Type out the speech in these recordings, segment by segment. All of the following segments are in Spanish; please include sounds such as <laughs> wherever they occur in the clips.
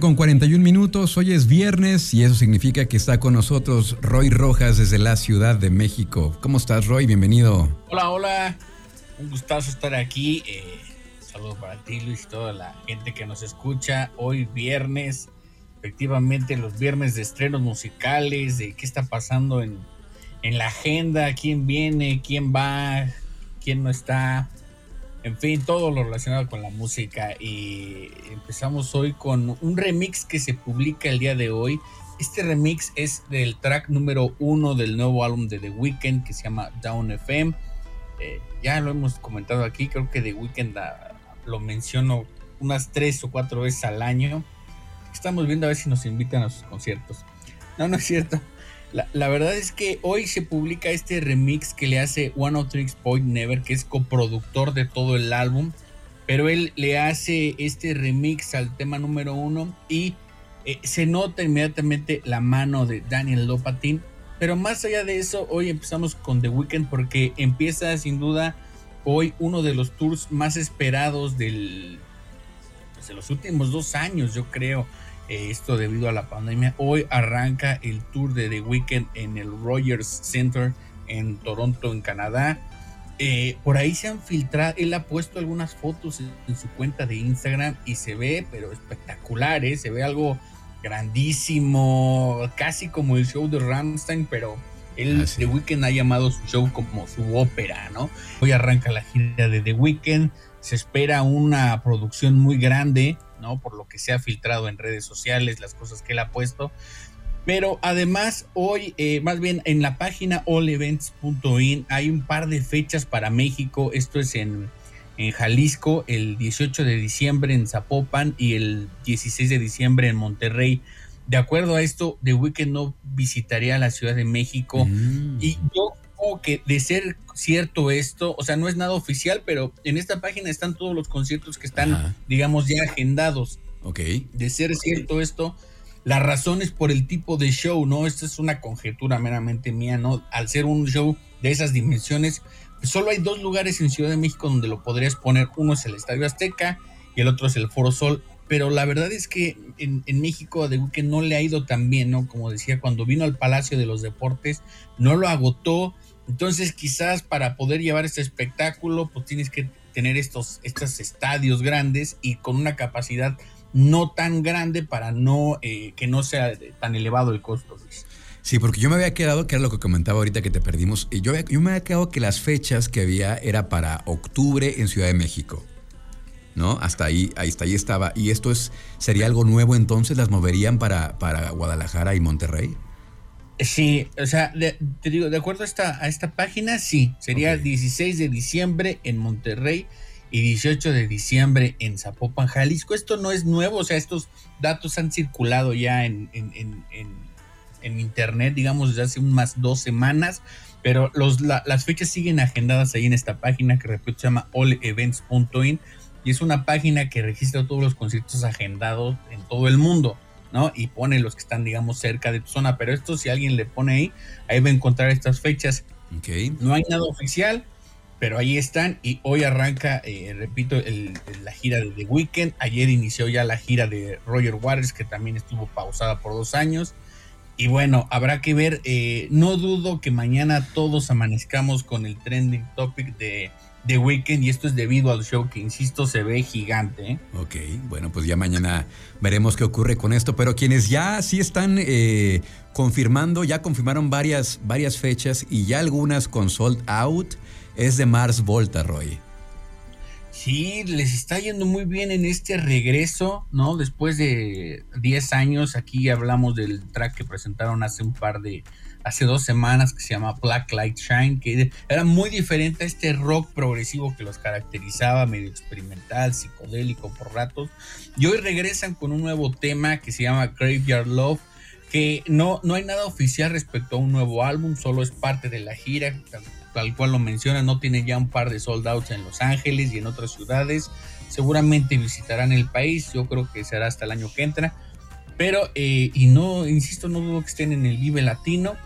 con 41 minutos. Hoy es viernes y eso significa que está con nosotros Roy Rojas desde la Ciudad de México. ¿Cómo estás, Roy? Bienvenido. Hola, hola. Un gustazo estar aquí. Eh, saludos para ti, Luis, toda la gente que nos escucha. Hoy viernes, efectivamente, los viernes de estrenos musicales, de qué está pasando en, en la agenda, quién viene, quién va, quién no está en fin, todo lo relacionado con la música. Y empezamos hoy con un remix que se publica el día de hoy. Este remix es del track número uno del nuevo álbum de The Weeknd que se llama Down FM. Eh, ya lo hemos comentado aquí, creo que The Weeknd lo menciono unas tres o cuatro veces al año. Estamos viendo a ver si nos invitan a sus conciertos. No, no es cierto. La, verdad es que hoy se publica este remix que le hace One of Tricks Point Never, que es coproductor de todo el álbum. Pero él le hace este remix al tema número uno y eh, se nota inmediatamente la mano de Daniel Lopatin. Pero más allá de eso, hoy empezamos con The Weeknd porque empieza sin duda hoy uno de los tours más esperados del, pues, de los últimos dos años, yo creo. Eh, esto debido a la pandemia. Hoy arranca el tour de The Weeknd en el Rogers Center en Toronto, en Canadá. Eh, por ahí se han filtrado, él ha puesto algunas fotos en, su cuenta de Instagram y se ve, pero espectacular, ¿eh? se ve algo grandísimo, casi como el show de Ramstein, pero él, The Weeknd ha llamado su show como su ópera, ¿no? Hoy arranca la gira de The Weeknd, se espera una producción muy grande, ¿no? Por lo que se ha filtrado en redes sociales, las cosas que él ha puesto. Pero además hoy, eh, más bien en la página allevents.in hay un par de fechas para México. Esto es en, en, Jalisco, el 18 de diciembre en Zapopan y el 16 de diciembre en Monterrey. De acuerdo a esto, The Weeknd no visitaría la Ciudad de México. Mm. Y yo que de ser cierto esto, o sea, no es nada oficial, pero en esta página están todos los conciertos que están, digamos, ya agendados. Ok. De ser cierto esto, la razón es por el tipo de show, ¿no? Esta es una conjetura meramente mía, ¿no? Al ser un show de esas dimensiones, solo hay dos lugares en Ciudad de México donde lo podrías poner. Uno es el Estadio Azteca y el otro es el Foro Sol. Pero la verdad es que en, México de que no le ha ido tan bien, ¿no? Como decía, cuando vino al Palacio de los Deportes, no lo agotó entonces, quizás para poder llevar este espectáculo, pues tienes que tener estos, estos estadios grandes y con una capacidad no tan grande para no eh, que no sea tan elevado el costo, Sí, porque yo me había quedado, que era lo que comentaba ahorita que te perdimos, y yo, yo me había quedado que las fechas que había era para octubre en Ciudad de México. ¿No? Hasta ahí, hasta ahí estaba. ¿Y esto es, sería algo nuevo entonces? ¿Las moverían para, para Guadalajara y Monterrey? Sí, o sea, te digo, de acuerdo a esta, a esta página, sí, sería 16 de diciembre en Monterrey y 18 de diciembre en Zapopan, Jalisco. Esto no es nuevo, o sea, estos datos han circulado ya en, en, internet, digamos, desde hace unas dos semanas, pero los, las fechas siguen agendadas ahí en esta página que repito se llama allevents.in y es una página que registra todos los conciertos agendados en todo el mundo. ¿No? Y pone los que están, digamos, cerca de tu zona. Pero esto, si alguien le pone ahí, ahí va a encontrar estas fechas. No hay nada oficial, pero ahí están. Y hoy arranca, eh, repito, la gira de The Weeknd. Ayer inició ya la gira de Roger Waters, que también estuvo pausada por dos años. Y bueno, habrá que ver. Eh, no dudo que mañana todos amanezcamos con el trending topic de The Weeknd y esto es debido al show que, insisto, se ve gigante. ¿eh? Ok, bueno, pues ya mañana veremos qué ocurre con esto, pero quienes ya sí están eh, confirmando, ya confirmaron varias, varias fechas y ya algunas con sold out, es de Mars Volta, Roy. Sí, les está yendo muy bien en este regreso, ¿no? Después de 10 años, aquí hablamos del track que presentaron hace un par de, hace dos semanas que se llama Black Light Shine, que era muy diferente a este rock progresivo que los caracterizaba, medio experimental, psicodélico por ratos. Y hoy regresan con un nuevo tema que se llama Graveyard Love, que no, no hay nada oficial respecto a un nuevo álbum, solo es parte de la gira. tal cual lo menciona, no tiene ya un par de sold outs en Los Ángeles y en otras ciudades. Seguramente visitarán el país, yo creo que será hasta el año que entra. Pero, eh, y no, insisto, no dudo que estén en el Vive Latino.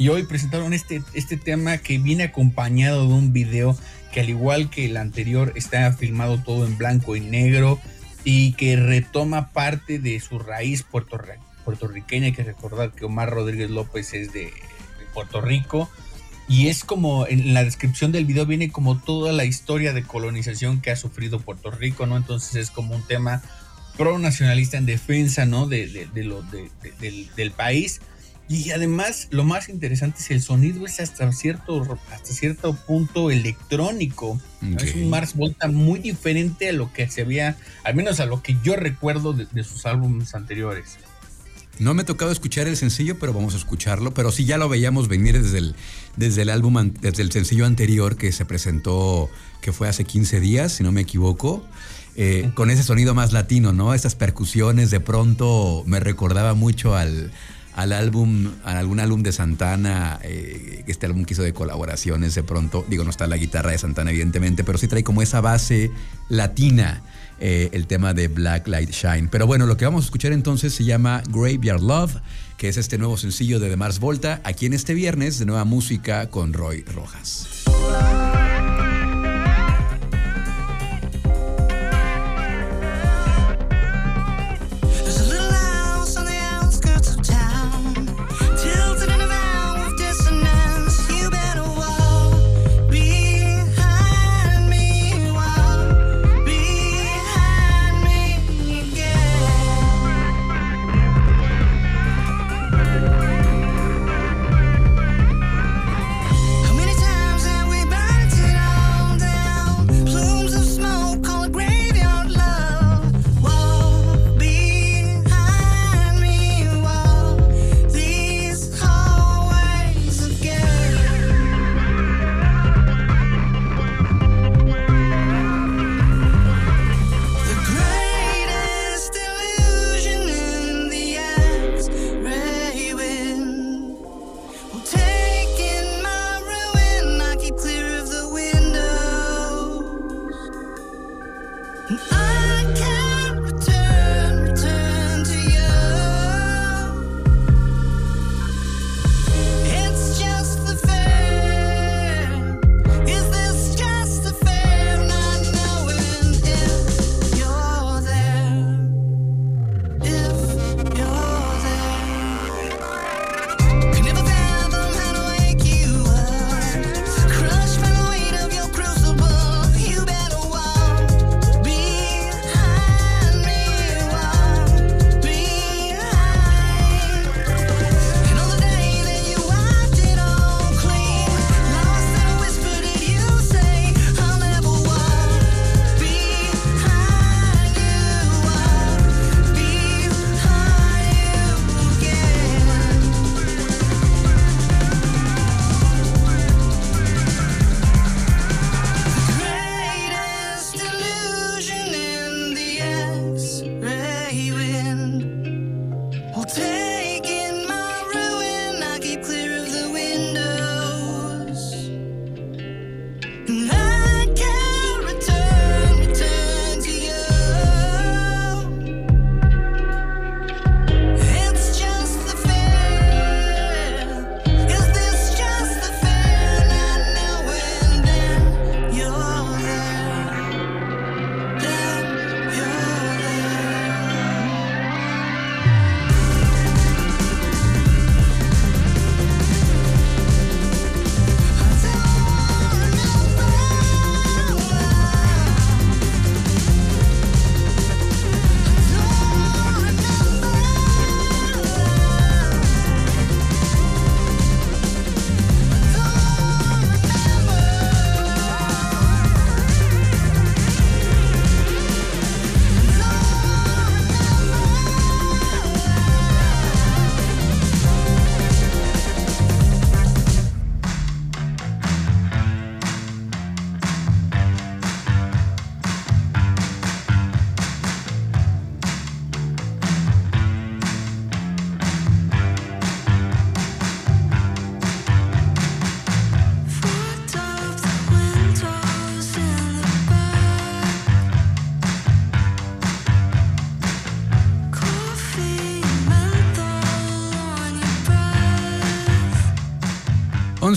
Y hoy presentaron este, este tema que viene acompañado de un video que al igual que el anterior está filmado todo en blanco y negro y que retoma parte de su raíz puertorriqueña. Hay que recordar que Omar Rodríguez López es de, Puerto Rico. Y es como en la descripción del video viene como toda la historia de colonización que ha sufrido Puerto Rico, ¿no? Entonces es como un tema pro nacionalista en defensa, ¿no? De, del, país. Y además, lo más interesante es el sonido es hasta cierto, hasta cierto punto electrónico. Es un Mars Volta muy diferente a lo que se había, al menos a lo que yo recuerdo de, sus álbumes anteriores. No me ha tocado escuchar el sencillo, pero vamos a escucharlo. Pero sí ya lo veíamos venir desde el, desde el álbum, desde el sencillo anterior que se presentó, que fue hace 15 días, si no me equivoco. Eh, con ese sonido más latino, ¿no? Estas percusiones de pronto me recordaba mucho al, al álbum, a algún álbum de Santana, eh, este álbum que hizo de colaboraciones de pronto, digo, no está la guitarra de Santana evidentemente, pero sí trae como esa base latina eh, el tema de Black Light Shine. Pero bueno, lo que vamos a escuchar entonces se llama Graveyard Love, que es este nuevo sencillo de The Mars Volta, aquí en este viernes de nueva música con Roy Rojas.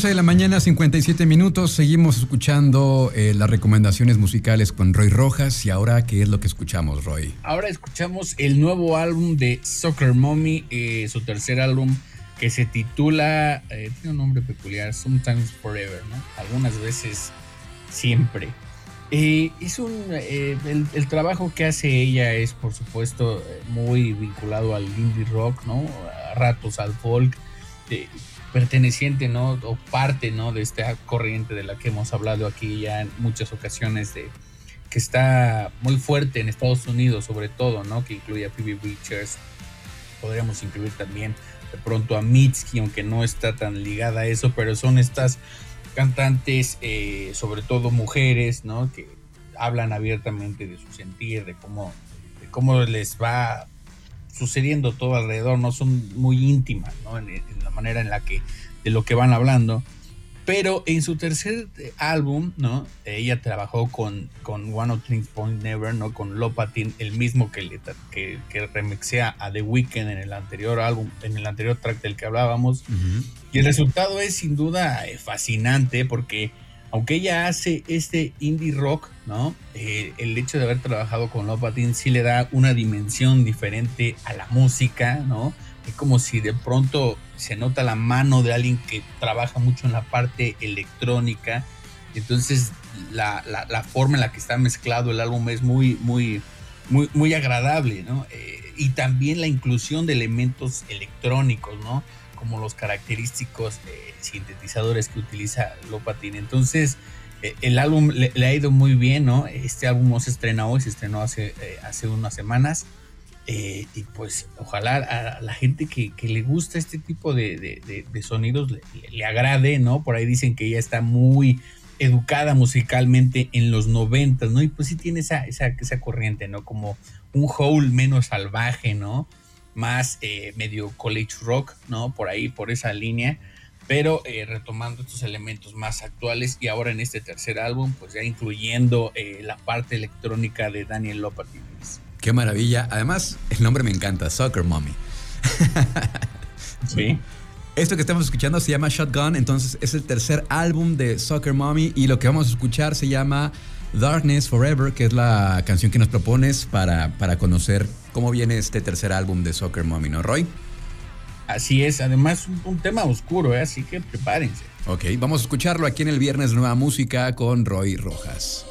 11 de la mañana, 57 minutos. Seguimos escuchando eh, las recomendaciones musicales con Roy Rojas. Y ahora, ¿qué es lo que escuchamos, Roy? Ahora escuchamos el nuevo álbum de Soccer Mommy, eh, su tercer álbum que se titula, eh, tiene un nombre peculiar, Sometimes Forever, ¿no? Algunas veces, siempre. es un, el, el, trabajo que hace ella es, por supuesto, muy vinculado al indie rock, ¿no? A ratos al folk perteneciente, ¿no? O parte, ¿no? De esta corriente de la que hemos hablado aquí ya en muchas ocasiones de que está muy fuerte en Estados Unidos, sobre todo, ¿no? Que incluye a Phoebe Richards. Podríamos incluir también de pronto a Mitski, aunque no está tan ligada a eso, pero son estas cantantes, eh, sobre todo mujeres, ¿no? Que hablan abiertamente de su sentir, de cómo, de cómo les va sucediendo todo alrededor, no son muy íntimas, ¿no? En, la manera en la que, de lo que van hablando. Pero en su tercer eh, álbum, ¿no? Ella trabajó con, con One of Things Point Never, ¿no? Con Lopatin, el mismo que, le, que, que remixea a The Weeknd en el anterior álbum, en el anterior track del que hablábamos. Y el resultado es sin duda eh, fascinante porque aunque ella hace este indie rock, ¿no? Eh, el hecho de haber trabajado con Lopatin sí le da una dimensión diferente a la música, ¿no? Es como si de pronto se nota la mano de alguien que trabaja mucho en la parte electrónica. Entonces, la, forma en la que está mezclado el álbum es muy, muy, muy, muy agradable, ¿no? Eh, y también la inclusión de elementos electrónicos, ¿no? Como los característicos eh, sintetizadores que utiliza Lopatin. Entonces, eh, el álbum le, ha ido muy bien, ¿no? Este álbum no se estrena hoy, se estrenó hace, eh, hace unas semanas. y pues ojalá a la gente que, le gusta este tipo de, sonidos le, agrade, ¿no? Por ahí dicen que ella está muy educada musicalmente en los noventas, ¿no? Y pues sí tiene esa, esa, esa corriente, ¿no? Como un howl menos salvaje, ¿no? Más eh, medio college rock, ¿no? Por ahí, por esa línea, pero eh, retomando estos elementos más actuales y ahora en este tercer álbum, pues ya incluyendo eh, la parte electrónica de Daniel Lopatin. Qué maravilla. Además, el nombre me encanta, Soccer Mommy. sí. <laughs> Esto que estamos escuchando se llama Shotgun, entonces es el tercer álbum de Soccer Mommy y lo que vamos a escuchar se llama Darkness Forever, que es la canción que nos propones para, para conocer cómo viene este tercer álbum de Soccer Mommy, ¿no, Roy? Así es, además un, un tema oscuro, ¿eh? así que prepárense. Ok, vamos a escucharlo aquí en el Viernes Nueva Música con Roy Rojas.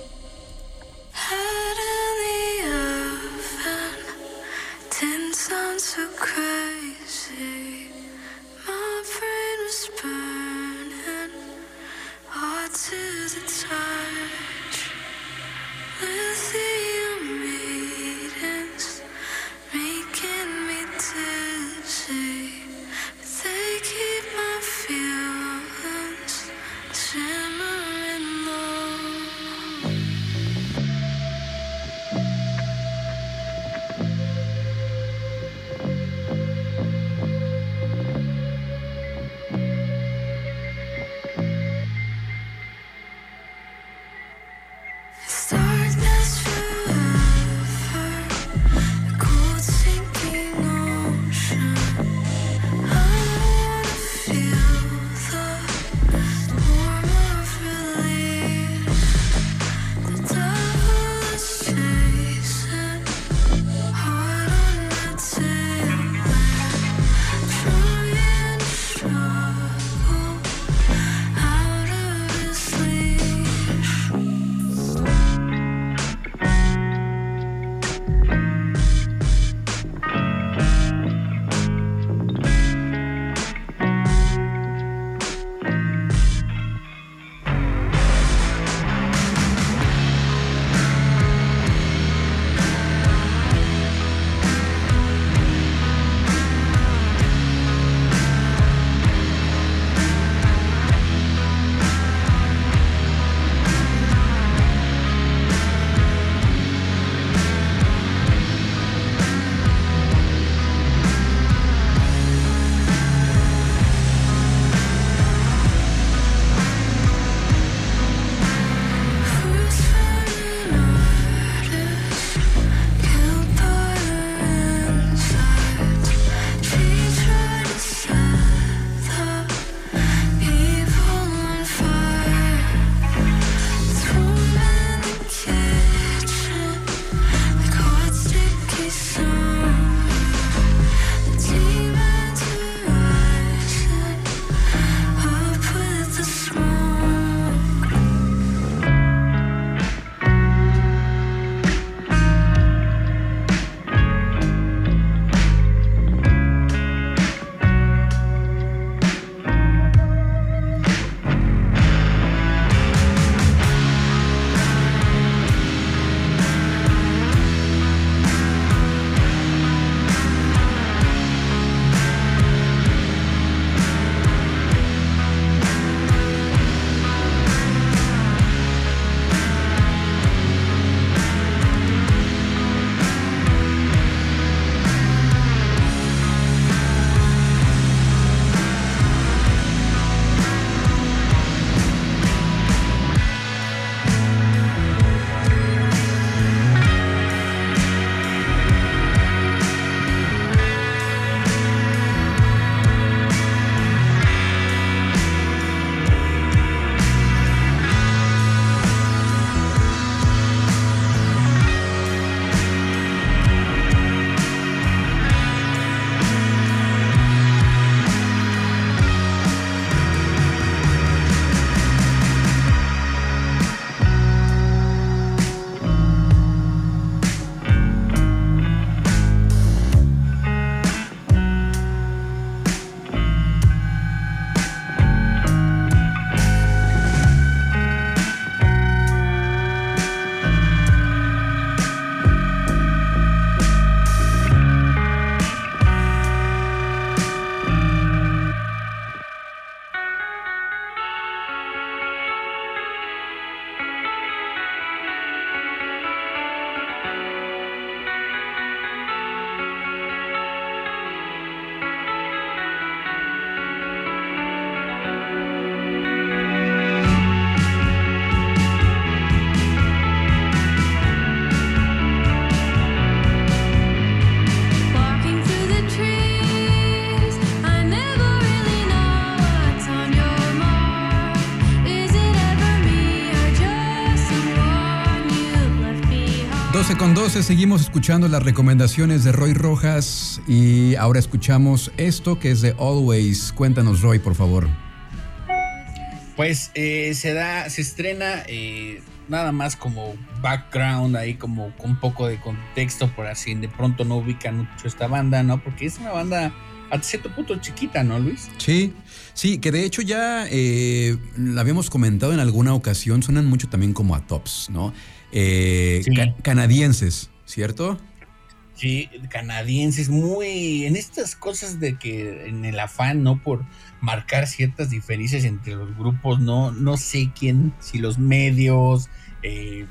12 con 12, seguimos escuchando las recomendaciones de Roy Rojas y ahora escuchamos esto que es de Always. Cuéntanos, Roy, por favor. Pues eh, se da, se estrena eh, nada más como background, ahí como con un poco de contexto, por así de pronto no ubican mucho esta banda, ¿no? Porque es una banda a cierto punto chiquita, ¿no, Luis? Sí, sí, que de hecho ya eh, la habíamos comentado en alguna ocasión, suenan mucho también como a tops, ¿no? Eh, canadienses, ¿cierto? Sí, canadienses, muy en estas cosas de que en el afán, ¿no? Por marcar ciertas diferencias entre los grupos, no, no sé quién, si los medios, eh,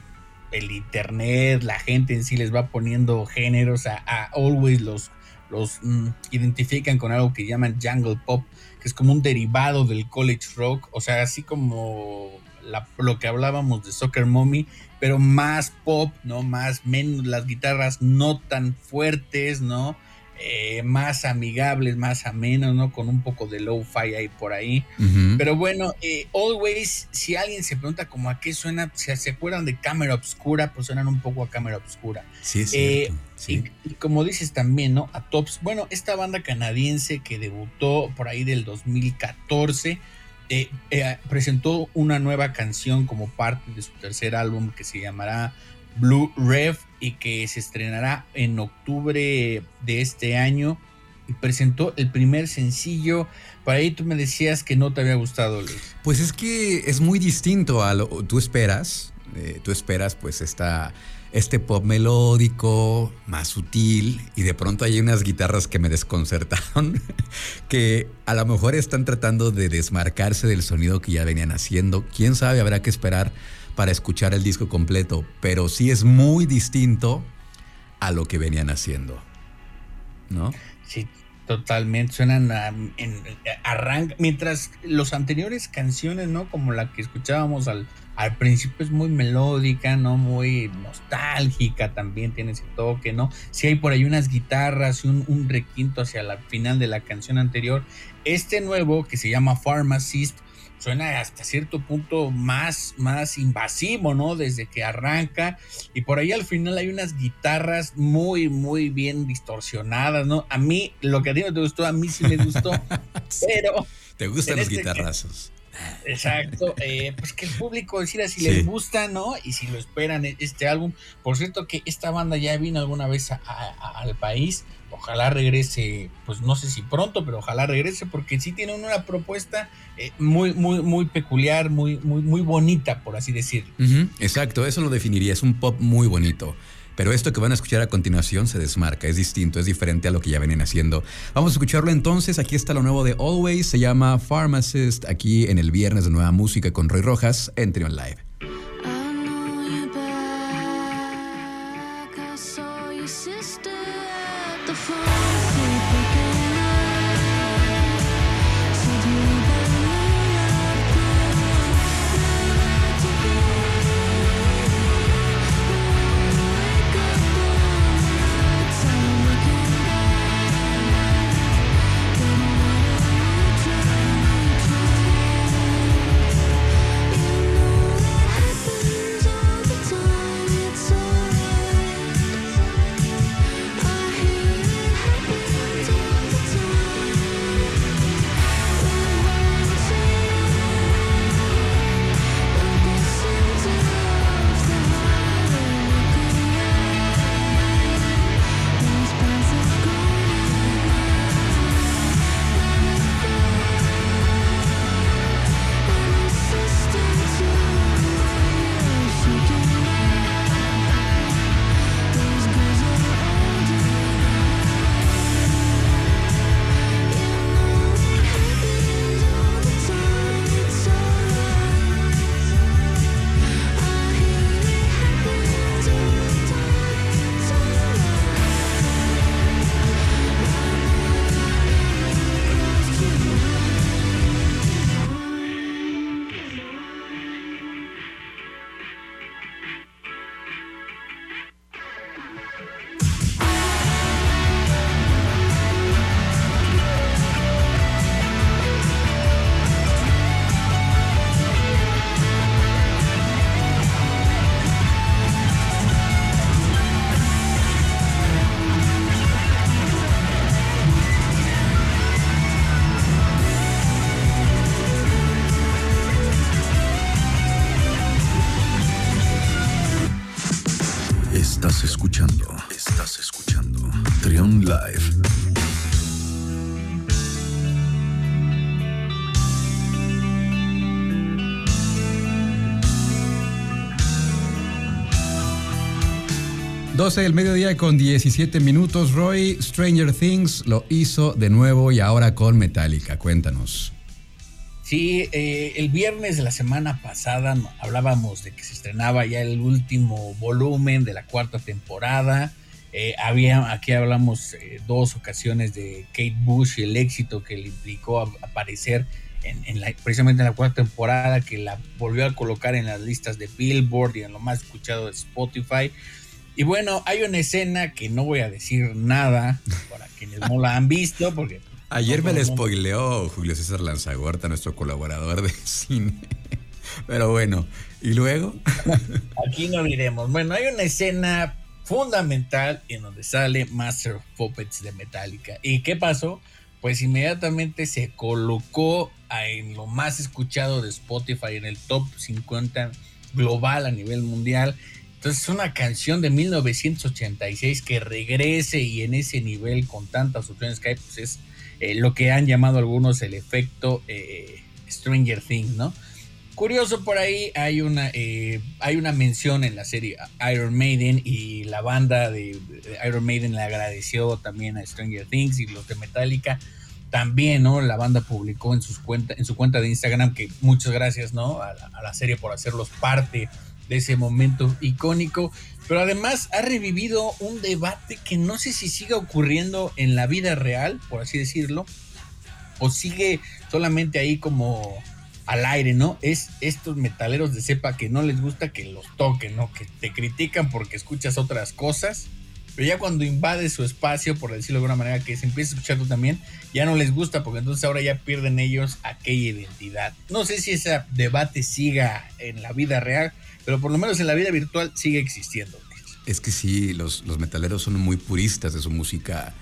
el internet, la gente en sí les va poniendo géneros a, always los, los mm, identifican con algo que llaman jungle pop, que es como un derivado del college rock, o sea, así como lo que hablábamos de Soccer Mommy, pero más pop, ¿no? Más, menos las guitarras no tan fuertes, ¿no? Eh, más amigables, más amenos, ¿no? Con un poco de low-fi ahí por ahí. Pero bueno, eh, Always, si alguien se pregunta como a qué suena, si se acuerdan de Cámara Obscura, pues suenan un poco a Cámara Obscura. Sí, es cierto. Eh, y, y, como dices también, ¿no? A Tops. Bueno, esta banda canadiense que debutó por ahí del 2014 eh, eh, presentó una nueva canción como parte de su tercer álbum que se llamará Blue Rev y que se estrenará en octubre de este año y presentó el primer sencillo. Para ahí tú me decías que no te había gustado, Luis. Pues es que es muy distinto a lo tú esperas. Eh, tú esperas pues esta este pop melódico, más sutil, y de pronto hay unas guitarras que me desconcertaron, <laughs> que a lo mejor están tratando de desmarcarse del sonido que ya venían haciendo. Quién sabe, habrá que esperar para escuchar el disco completo, pero sí es muy distinto a lo que venían haciendo. ¿No? Sí, totalmente. Suenan en, arranca, mientras los anteriores canciones, ¿no? Como la que escuchábamos al al principio es muy melódica, ¿no? Muy nostálgica también, tiene ese toque, ¿no? Si hay por ahí unas guitarras y un, requinto hacia la final de la canción anterior. Este nuevo, que se llama Pharmacist, suena hasta cierto punto más, más invasivo, ¿no? Desde que arranca. Y por ahí al final hay unas guitarras muy, muy bien distorsionadas, ¿no? A mí, lo que a ti no te gustó, a mí sí me gustó. <laughs> pero. Te gustan los este guitarrazos. Exacto, eh, pues que el público decida si les gusta, ¿no? Y si lo esperan e-, este álbum. Por cierto que esta banda ya vino alguna vez al país, ojalá regrese, pues no sé si pronto, pero ojalá regrese porque sí tienen una propuesta eh, muy, muy, muy peculiar, muy, muy, muy bonita, por así decirlo. Exacto, eso lo definiría, es un pop muy bonito. Pero esto que van a escuchar a continuación se desmarca, es distinto, es diferente a lo que ya venían haciendo. Vamos a escucharlo entonces, aquí está lo nuevo de Always, se llama Pharmacist, aquí en el viernes de Nueva Música con Roy Rojas en Trion Live. 12 del mediodía con 17 minutos. Roy, Stranger Things lo hizo de nuevo y ahora con Metallica. Cuéntanos. Sí, eh, el viernes de la semana pasada hablábamos de que se estrenaba ya el último volumen de la cuarta temporada. Eh, había, aquí hablamos eh, dos ocasiones de Kate Bush y el éxito que le implicó aparecer en, la, precisamente en la cuarta temporada, que la volvió a colocar en las listas de Billboard y en lo más escuchado de Spotify. Y bueno, hay una escena que no voy a decir nada para quienes no la han visto, porque... Ayer me la spoileó Julio César Lanzagorta, nuestro colaborador de <laughs> cine. Pero bueno, ¿y luego? <laughs> Aquí no miremos. Bueno, hay una escena fundamental en donde sale Master of Puppets de Metallica. ¿Y qué pasó? Pues inmediatamente se colocó en lo más escuchado de Spotify, en el top 50 global a nivel mundial. Entonces es una canción de 1986 que regrese y en ese nivel con tantas opciones que hay, pues es eh, lo que han llamado algunos el efecto eh, Stranger Things, ¿no? Curioso por ahí hay una, eh, hay una mención en la serie Iron Maiden y la banda de, Iron Maiden le agradeció también a Stranger Things y los de Metallica también, ¿no? La banda publicó en, sus cuenta, en su cuenta de Instagram que muchas gracias, ¿no? A a la serie por hacerlos parte de ese momento icónico, pero además ha revivido un debate que no sé si siga ocurriendo en la vida real, por así decirlo, o sigue solamente ahí como al aire, ¿no? Es estos metaleros de cepa que no les gusta que los toquen, ¿no? Que te critican porque escuchas otras cosas, pero ya cuando invade su espacio, por decirlo de alguna manera, que se empieza a escuchar tú también, ya no les gusta porque entonces ahora ya pierden ellos aquella identidad. No sé si ese debate siga en la vida real, pero por lo menos en la vida virtual sigue existiendo. Es que sí, los, los metaleros son muy puristas de su música.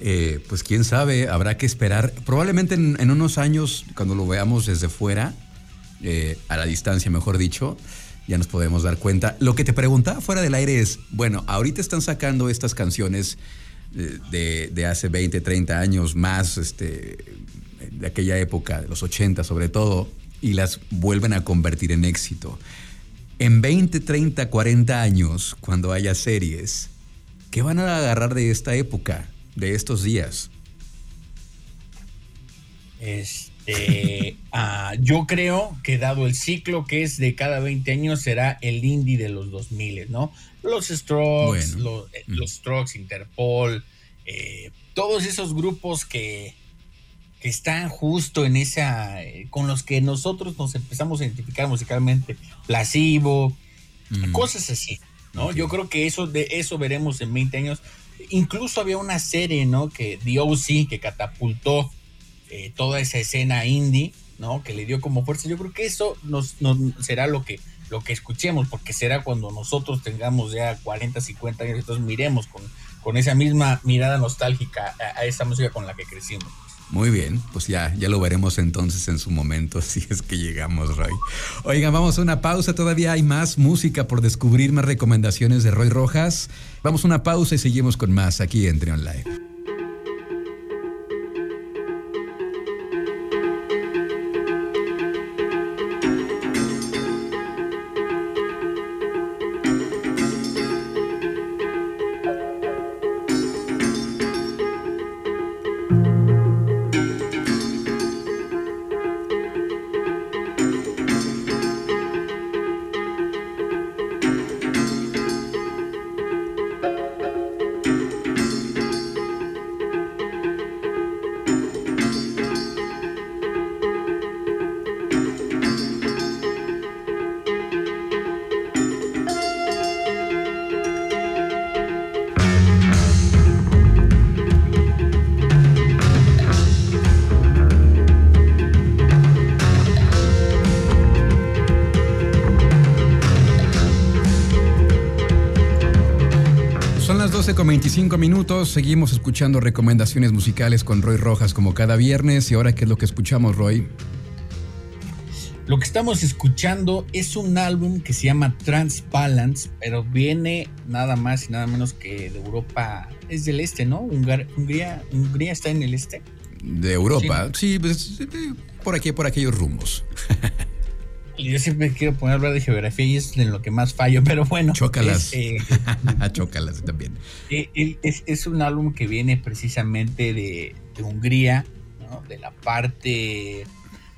Eh, pues quién sabe, habrá que esperar. Probablemente en, unos años, cuando lo veamos desde fuera, eh, a la distancia, mejor dicho, ya nos podemos dar cuenta. Lo que te preguntaba fuera del aire es, bueno, ahorita están sacando estas canciones eh, de, de hace 20, 30 años más, este, de aquella época, de los 80 sobre todo, y las vuelven a convertir en éxito. En 20, 30, 40 años, cuando haya series, ¿qué van a agarrar de esta época, de estos días? Este, <laughs> ah, yo creo que dado el ciclo que es de cada 20 años, será el indie de los 2000, ¿no? Los Strokes, eh, mm. los, Strokes, Interpol, eh, todos esos grupos que, que están justo en esa, eh, con los que nosotros nos empezamos a identificar musicalmente, Placebo, mm. cosas así, ¿no? Yo creo que eso, de eso veremos en 20 años. Incluso había una serie, ¿no? Que The OC, que catapultó eh, toda esa escena indie, ¿no? Que le dio como fuerza. Yo creo que eso nos, será lo que, lo que escuchemos, porque será cuando nosotros tengamos ya 40, 50 años, entonces miremos con, con esa misma mirada nostálgica a esa música con la que crecimos. Muy bien, pues ya, ya lo veremos entonces en su momento, <laughs> si es que llegamos, Roy. Oigan, vamos a una pausa, todavía hay más música por descubrir, más recomendaciones de Roy Rojas. Vamos a una pausa y seguimos con más aquí en Trion Live. Con 25 minutos, seguimos escuchando recomendaciones musicales con Roy Rojas como cada viernes. ¿Y ahora qué es lo que escuchamos, Roy? Lo que estamos escuchando es un álbum que se llama Transbalance, pero viene nada más y nada menos que de Europa, es del este, ¿no? Hungría, Hungría está en el este. De Europa, sí, pues, por aquí, por aquellos rumbos. <laughs> yo siempre quiero poner hablar de geografía y es en lo que más fallo, <laughs> pero bueno. Chócalas. Eh, <laughs> Chócalas también. Eh, es, un álbum que viene precisamente de, Hungría, de la parte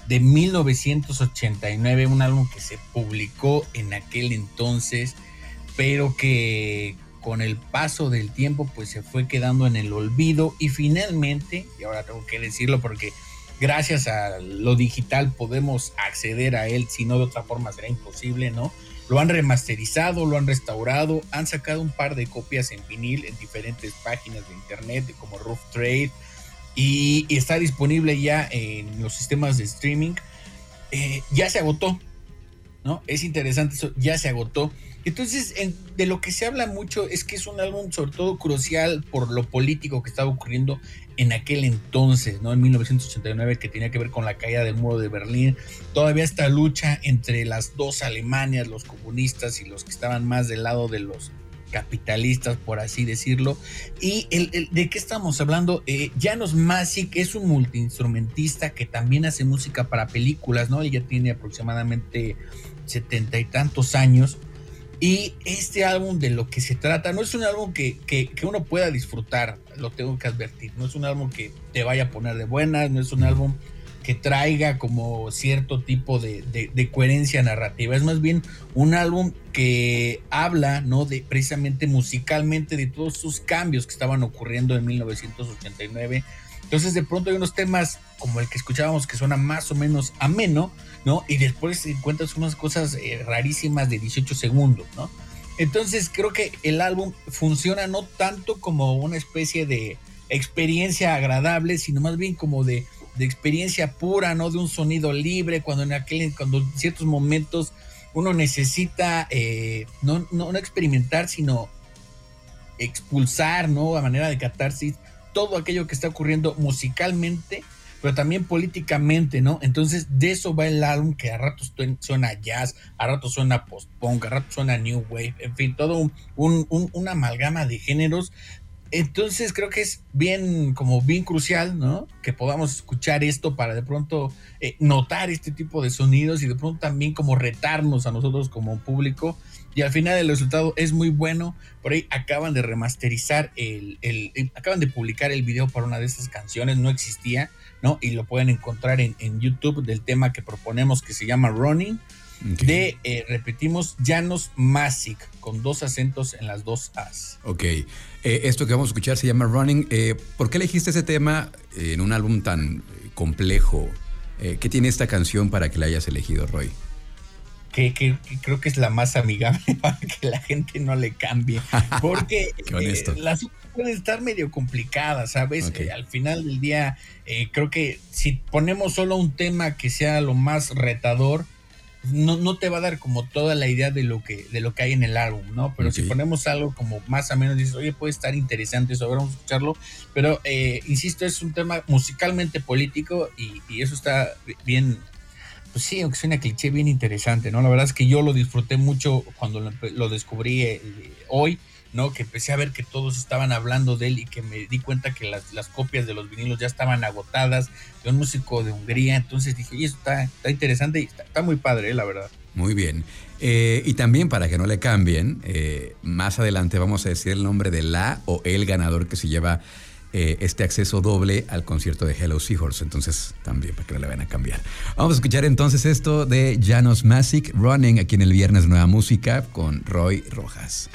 de 1989, un álbum que se publicó en aquel entonces, pero que con el paso del tiempo pues se fue quedando en el olvido y finalmente, y ahora tengo que decirlo porque gracias a lo digital podemos acceder a él, si no de otra forma será imposible, ¿no? Lo han remasterizado, lo han restaurado, han sacado un par de copias en vinil en diferentes páginas de internet como Rough Trade y, está disponible ya en los sistemas de streaming. Eh, ya se agotó, ¿no? Es interesante eso, ya se agotó. Entonces, de lo que se habla mucho es que es un álbum sobre todo crucial por lo político que estaba ocurriendo en aquel entonces, ¿no? En 1989, que tenía que ver con la caída del muro de Berlín. Todavía esta lucha entre las dos Alemanias, los comunistas y los que estaban más del lado de los capitalistas, por así decirlo. ¿Y el, de qué estamos hablando? Eh, Janos Masic es un multiinstrumentista que también hace música para películas, ¿no? Ella tiene aproximadamente setenta y tantos años. Y este álbum de lo que se trata no es un álbum que, que, uno pueda disfrutar, lo tengo que advertir. No es un álbum que te vaya a poner de buenas, no es un álbum que traiga como cierto tipo de, coherencia narrativa. Es más bien un álbum que habla, ¿no? De precisamente musicalmente de todos sus cambios que estaban ocurriendo en 1989. Entonces de pronto hay unos temas como el que escuchábamos que suena más o menos ameno, ¿no? Y después encuentras unas cosas eh, rarísimas de 18 segundos, ¿no? Entonces creo que el álbum funciona no tanto como una especie de experiencia agradable, sino más bien como de de experiencia pura, ¿no? De un sonido libre, cuando en aquel, cuando ciertos momentos uno necesita eh, no, no, experimentar, sino expulsar, ¿no? A manera de catarsis, todo aquello que está ocurriendo musicalmente, pero también políticamente, ¿no? Entonces, de eso va el álbum que a ratos suena jazz, a ratos suena post-punk, a ratos suena new wave, en fin, todo un, un, una amalgama de géneros entonces creo que es bien, como bien crucial, ¿no? Que podamos escuchar esto para de pronto eh, notar este tipo de sonidos y de pronto también como retarnos a nosotros como público. Y al final el resultado es muy bueno. Por ahí acaban de remasterizar el, el, acaban de publicar el video para una de estas canciones, no existía, ¿no? Y lo pueden encontrar en, en YouTube del tema que proponemos que se llama Running. De, eh, repetimos, Llanos Masic, con dos acentos en las dos As. Ok. Eh, esto que vamos a escuchar se llama Running. Eh, ¿Por qué elegiste ese tema en un álbum tan complejo? ¿Qué tiene esta canción para que la hayas elegido, Roy? Que, creo que es la más amigable <laughs> para que la gente no le cambie. Porque <laughs> las pueden estar medio complicadas, ¿sabes? al final del día, creo que si ponemos solo un tema que sea lo más retador, no, no, te va a dar como toda la idea de lo que, de lo que hay en el álbum, ¿no? Pero si ponemos algo como más o menos, dices, oye, puede estar interesante eso, vamos a escucharlo. Pero, eh, insisto, es un tema musicalmente político y, y, eso está bien, pues sí, aunque suena cliché, bien interesante, ¿no? La verdad es que yo lo disfruté mucho cuando lo, descubrí eh, hoy ¿no? Que empecé a ver que todos estaban hablando de él y que me di cuenta que las, copias de los vinilos ya estaban agotadas de un músico de Hungría. Entonces dije, y eso está, está interesante y está, muy padre, eh, la verdad. Muy bien. Eh, y también para que no le cambien, eh, más adelante vamos a decir el nombre de la o el ganador que se lleva este acceso doble al concierto de Hello Seahorse. Entonces, también para que no le vayan a cambiar. Vamos a escuchar entonces esto de Janos Masic Running aquí en el Viernes Nueva Música con Roy Rojas.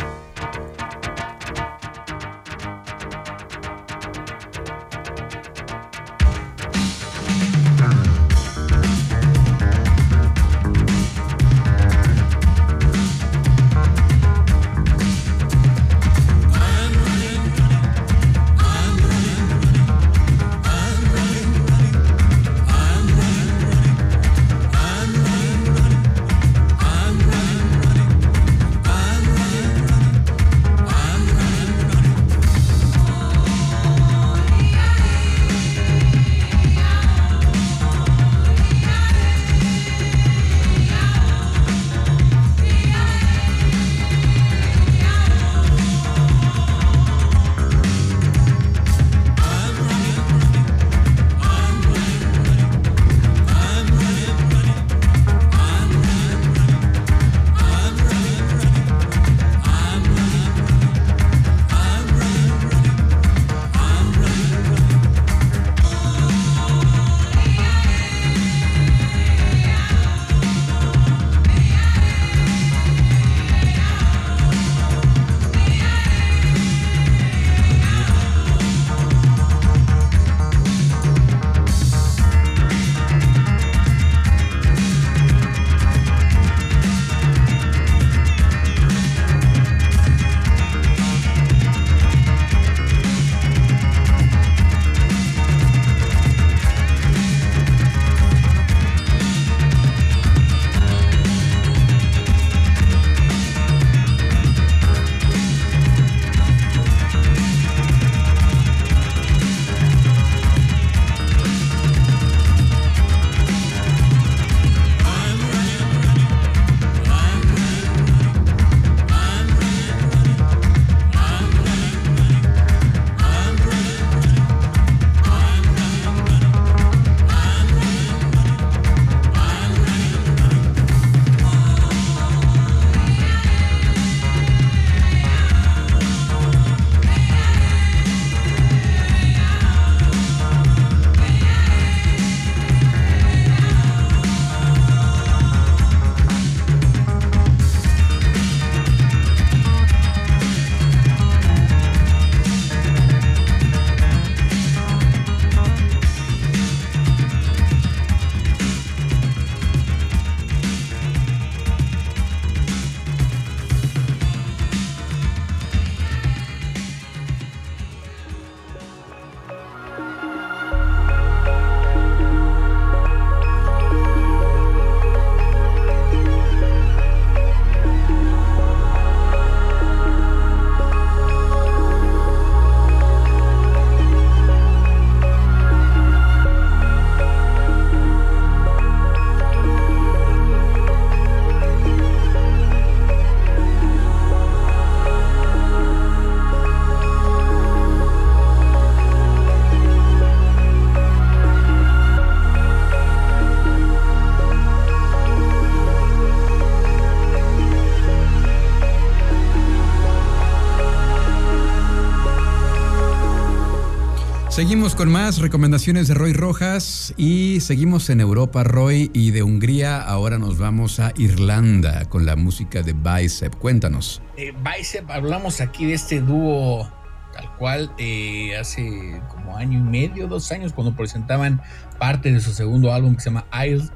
Seguimos con más recomendaciones de Roy Rojas y seguimos en Europa, Roy, y de Hungría ahora nos vamos a Irlanda con la música de Bicep. Cuéntanos. Eh, Bicep, hablamos aquí de este dúo tal cual eh, hace como año y medio, dos años, cuando presentaban parte de su segundo álbum que se llama Isles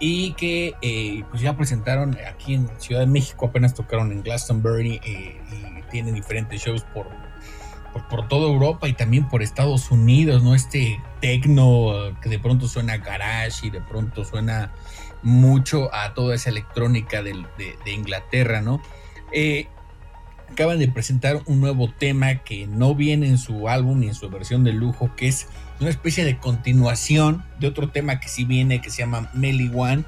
y que eh, pues ya presentaron aquí en Ciudad de México, apenas tocaron en Glastonbury y tienen diferentes shows por por, toda Europa y también por Estados Unidos, ¿no? Este tecno que de pronto suena garage y de pronto suena mucho a toda esa electrónica de, Inglaterra, ¿no? Eh, acaban de presentar un nuevo tema que no viene en su álbum ni en su versión de lujo, que es una especie de continuación de otro tema que sí viene, que se llama Melly One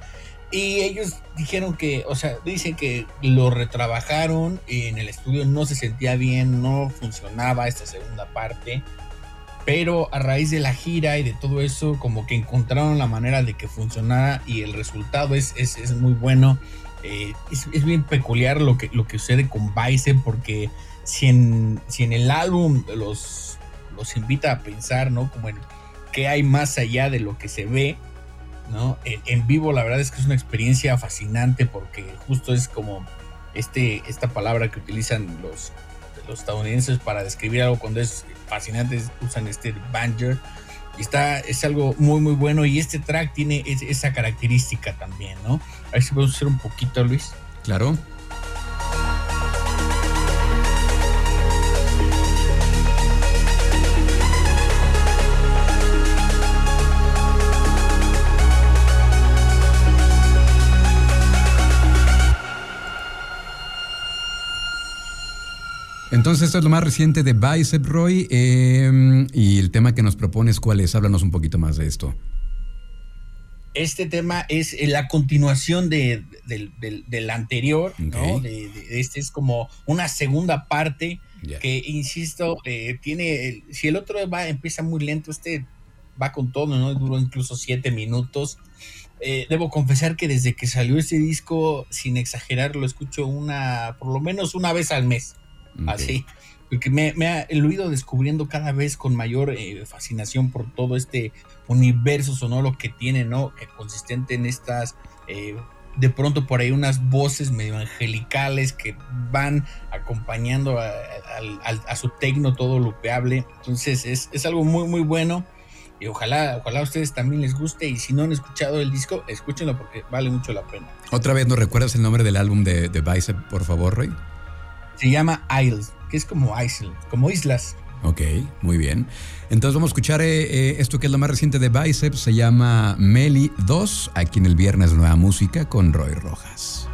y ellos dijeron que, o sea, dicen que lo retrabajaron en el estudio, no se sentía bien, no funcionaba esta segunda parte. Pero a raíz de la gira y de todo eso, como que encontraron la manera de que funcionara y el resultado es, es, muy bueno. Eh, es, es, bien peculiar lo que, lo que sucede con Vice, porque si en, si en el álbum los, los invita a pensar, ¿no? Como en qué hay más allá de lo que se ve, ¿no? En, vivo la verdad es que es una experiencia fascinante porque justo es como este, esta palabra que utilizan los, los estadounidenses para describir algo cuando es fascinante, usan este banger. Y está, es algo muy muy bueno y este track tiene esa característica también, ¿no? A ver si podemos hacer un poquito, Luis. Claro. Entonces, esto es lo más reciente de Bicep Roy. Em, y el tema que nos propones, ¿cuál es? Háblanos un poquito más de esto. Este tema es eh, la continuación de, del, anterior, ¿no? este es como una segunda parte que, insisto, eh, tiene. Si el otro va, empieza muy lento, este va con todo, ¿no? Duró incluso siete minutos. Eh, debo confesar que desde que salió este disco, sin exagerar, lo escucho una, por lo menos una vez al mes. Así. Porque me, ha, lo he ido descubriendo cada vez con mayor eh, fascinación por todo este universo sonoro que tiene, ¿no? Eh, consistente en estas, eh, de pronto por ahí unas voces medio angelicales que van acompañando a, su tecno todo lupeable. Entonces es, es, algo muy, muy bueno. Y ojalá, ojalá a ustedes también les guste. Y si no han escuchado el disco, escúchenlo porque vale mucho la pena. Otra vez, ¿nos recuerdas el nombre del álbum de, de Bicep, por favor, Roy? Se llama Isles, que es como island, como islas. Ok, muy bien. Entonces vamos a escuchar eh, eh, esto que es lo más reciente de Biceps, se llama Meli 2, aquí en el Viernes Nueva Música con Roy Rojas.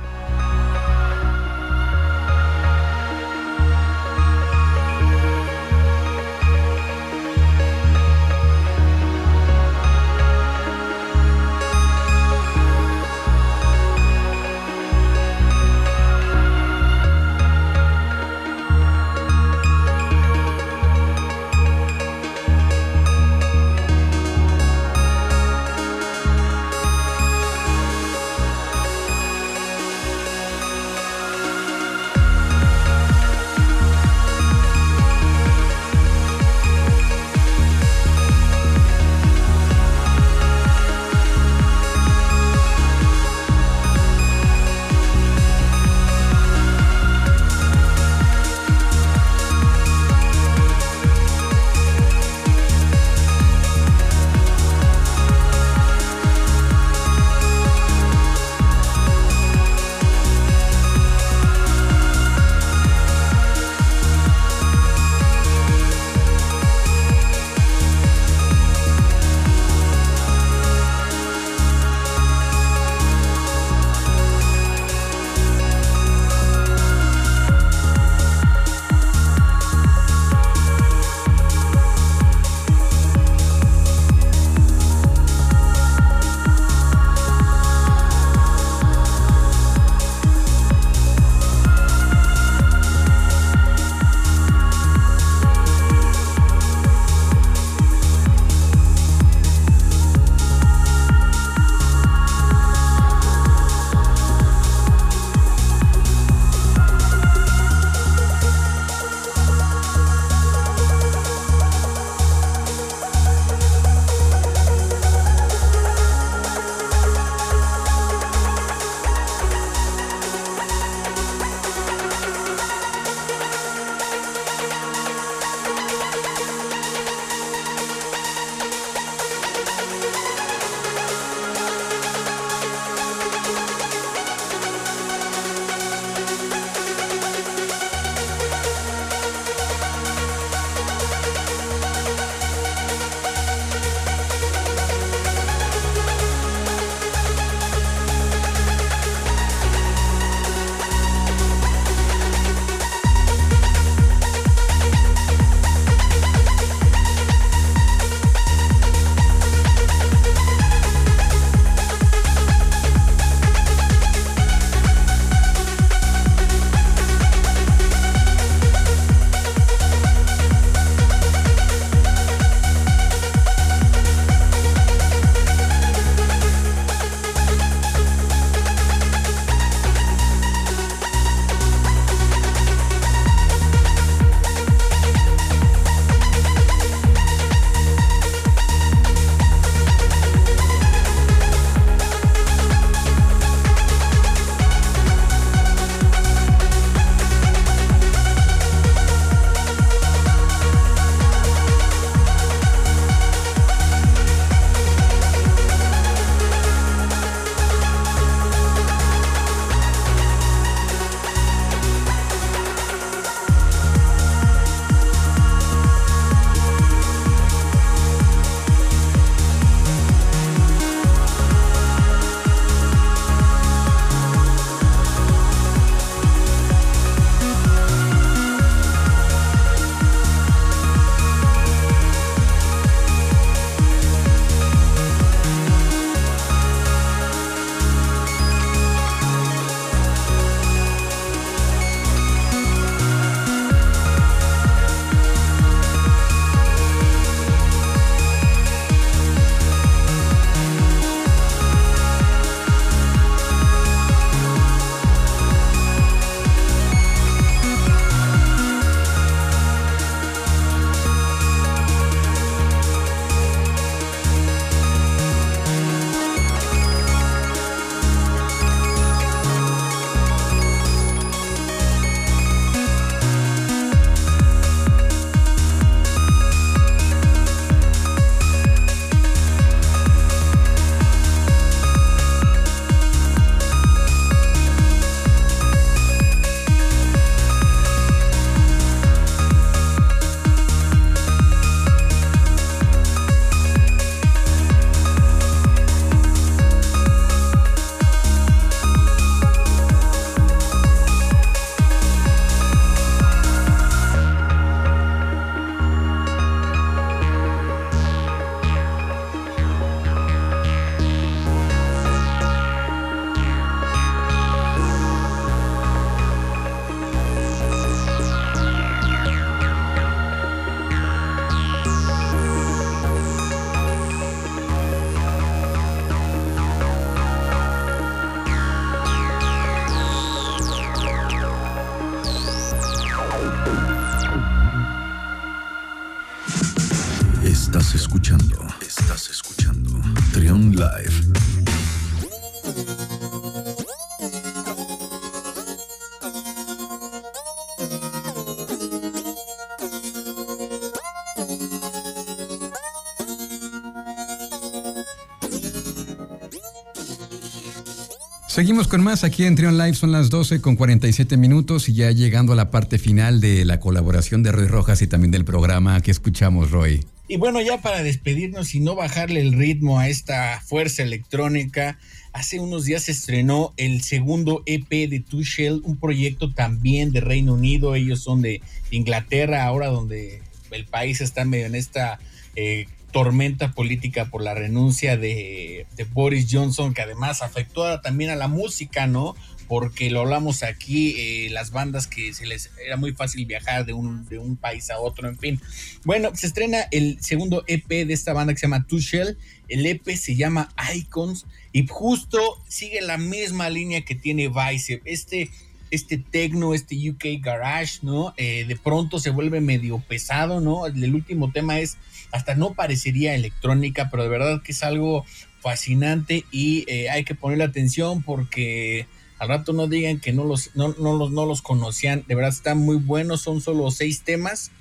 Seguimos con más aquí en Trion Live, son las 12 con 47 minutos y ya llegando a la parte final de la colaboración de Roy Rojas y también del programa que escuchamos, Roy. Y bueno, ya para despedirnos y no bajarle el ritmo a esta fuerza electrónica, hace unos días se estrenó el segundo EP de Two Shell, un proyecto también de Reino Unido, ellos son de Inglaterra, ahora donde el país está medio en esta... Eh, tormenta política por la renuncia de, Boris Johnson, que además afectó también a la música, ¿no? Porque lo hablamos aquí, eh, las bandas que se les era muy fácil viajar de un, de un país a otro, en fin. Bueno, se estrena el segundo EP de esta banda que se llama Tushel. El EP se llama Icons y justo sigue la misma línea que tiene Vice. Este este techno, este UK garage, ¿no? Eh, de pronto se vuelve medio pesado, ¿no? El último tema es, hasta no parecería electrónica, pero de verdad que es algo fascinante y eh, hay que ponerle atención porque al rato no digan que no los, no, no, los, no los conocían, de verdad están muy buenos, son solo seis temas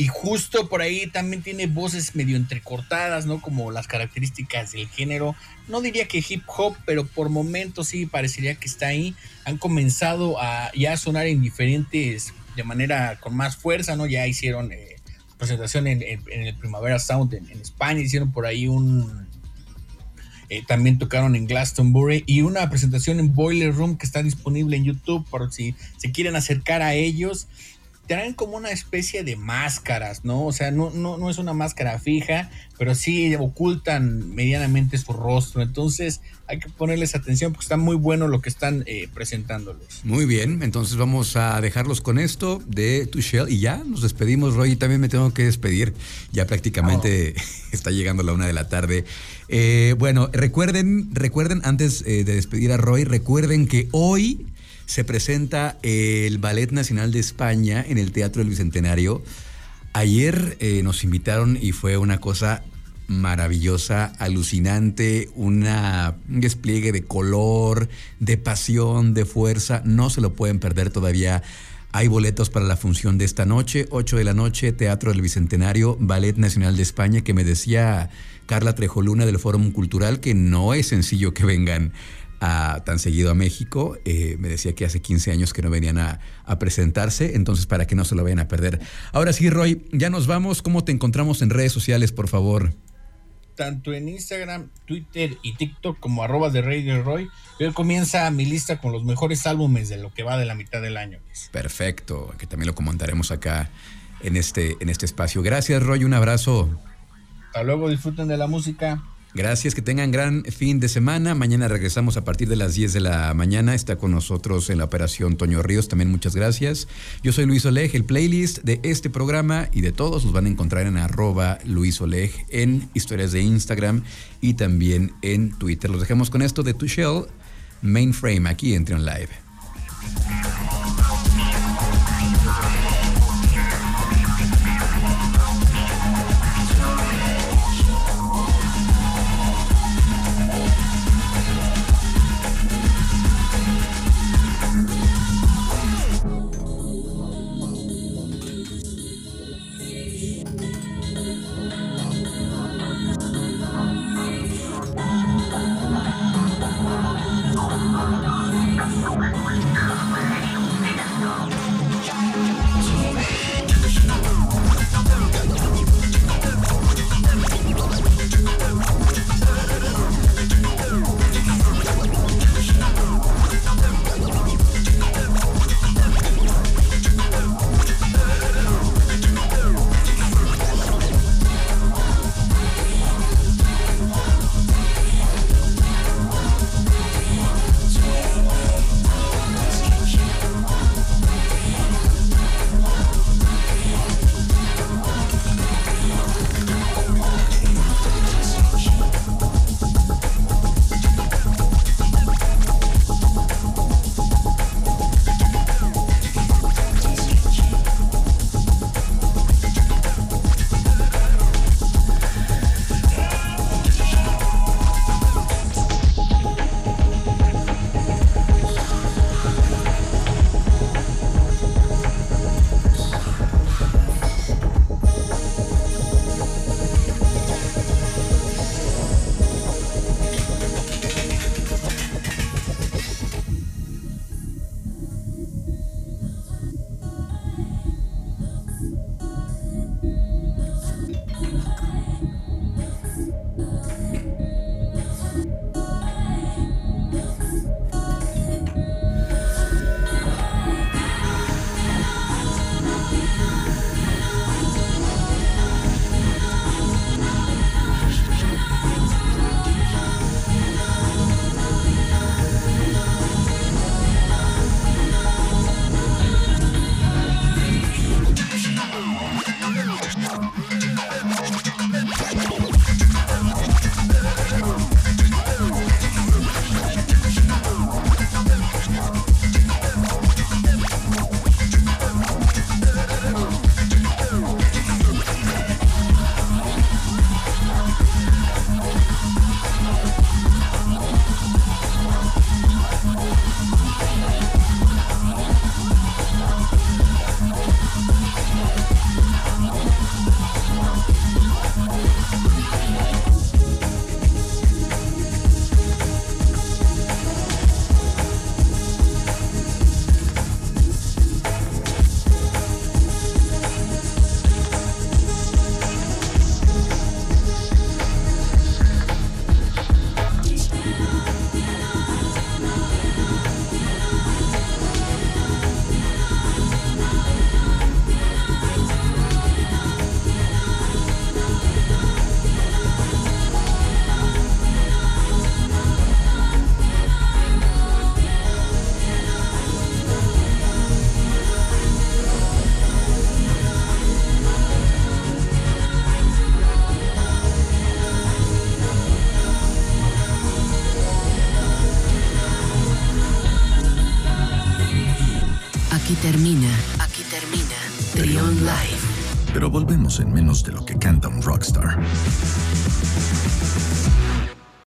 y justo por ahí también tiene voces medio entrecortadas, ¿no? Como las características del género. No diría que hip hop, pero por momentos sí parecería que está ahí. Han comenzado a ya sonar en diferentes, de manera con más fuerza, ¿no? Ya hicieron eh, presentación en, el Primavera Sound en, España, hicieron por ahí un... Eh, también tocaron en Glastonbury y una presentación en Boiler Room que está disponible en YouTube por si se quieren acercar a ellos traen como una especie de máscaras, ¿no? O sea, no, no, no es una máscara fija, pero sí ocultan medianamente su rostro. Entonces hay que ponerles atención porque está muy bueno lo que están eh, presentándoles. Muy bien, entonces vamos a dejarlos con esto de Tuchel y ya nos despedimos, Roy. Y también me tengo que despedir. Ya prácticamente oh. <laughs> está llegando la una de la tarde. Eh, bueno, recuerden, recuerden antes eh, de despedir a Roy, recuerden que hoy se presenta el Ballet Nacional de España en el Teatro del Bicentenario. Ayer eh, nos invitaron y fue una cosa maravillosa, alucinante, un despliegue de color, de pasión, de fuerza. No se lo pueden perder todavía. Hay boletos para la función de esta noche, 8 de la noche, Teatro del Bicentenario, Ballet Nacional de España, que me decía Carla Trejoluna del Fórum Cultural que no es sencillo que vengan tan seguido a México. Eh, me decía que hace 15 años que no venían a, presentarse, entonces para que no se lo vayan a perder. Ahora sí, Roy, ya nos vamos. ¿Cómo te encontramos en redes sociales, por favor? Tanto en Instagram, Twitter y TikTok como arroba de Radio Roy. Hoy comienza mi lista con los mejores álbumes de lo que va de la mitad del año. Perfecto, que también lo comentaremos acá en este, en este espacio. Gracias, Roy, un abrazo. Hasta luego, disfruten de la música. Gracias, que tengan gran fin de semana. Mañana regresamos a partir de las 10 de la mañana. Está con nosotros en la operación Toño Ríos. También muchas gracias. Yo soy Luis Oleg. El playlist de este programa y de todos los van a encontrar en arroba Luis Oleg en historias de Instagram y también en Twitter. Los dejamos con esto de Tushell Mainframe aquí en Trion Live. Termina, aquí termina Trion Live. Pero volvemos en menos de lo que canta un rockstar.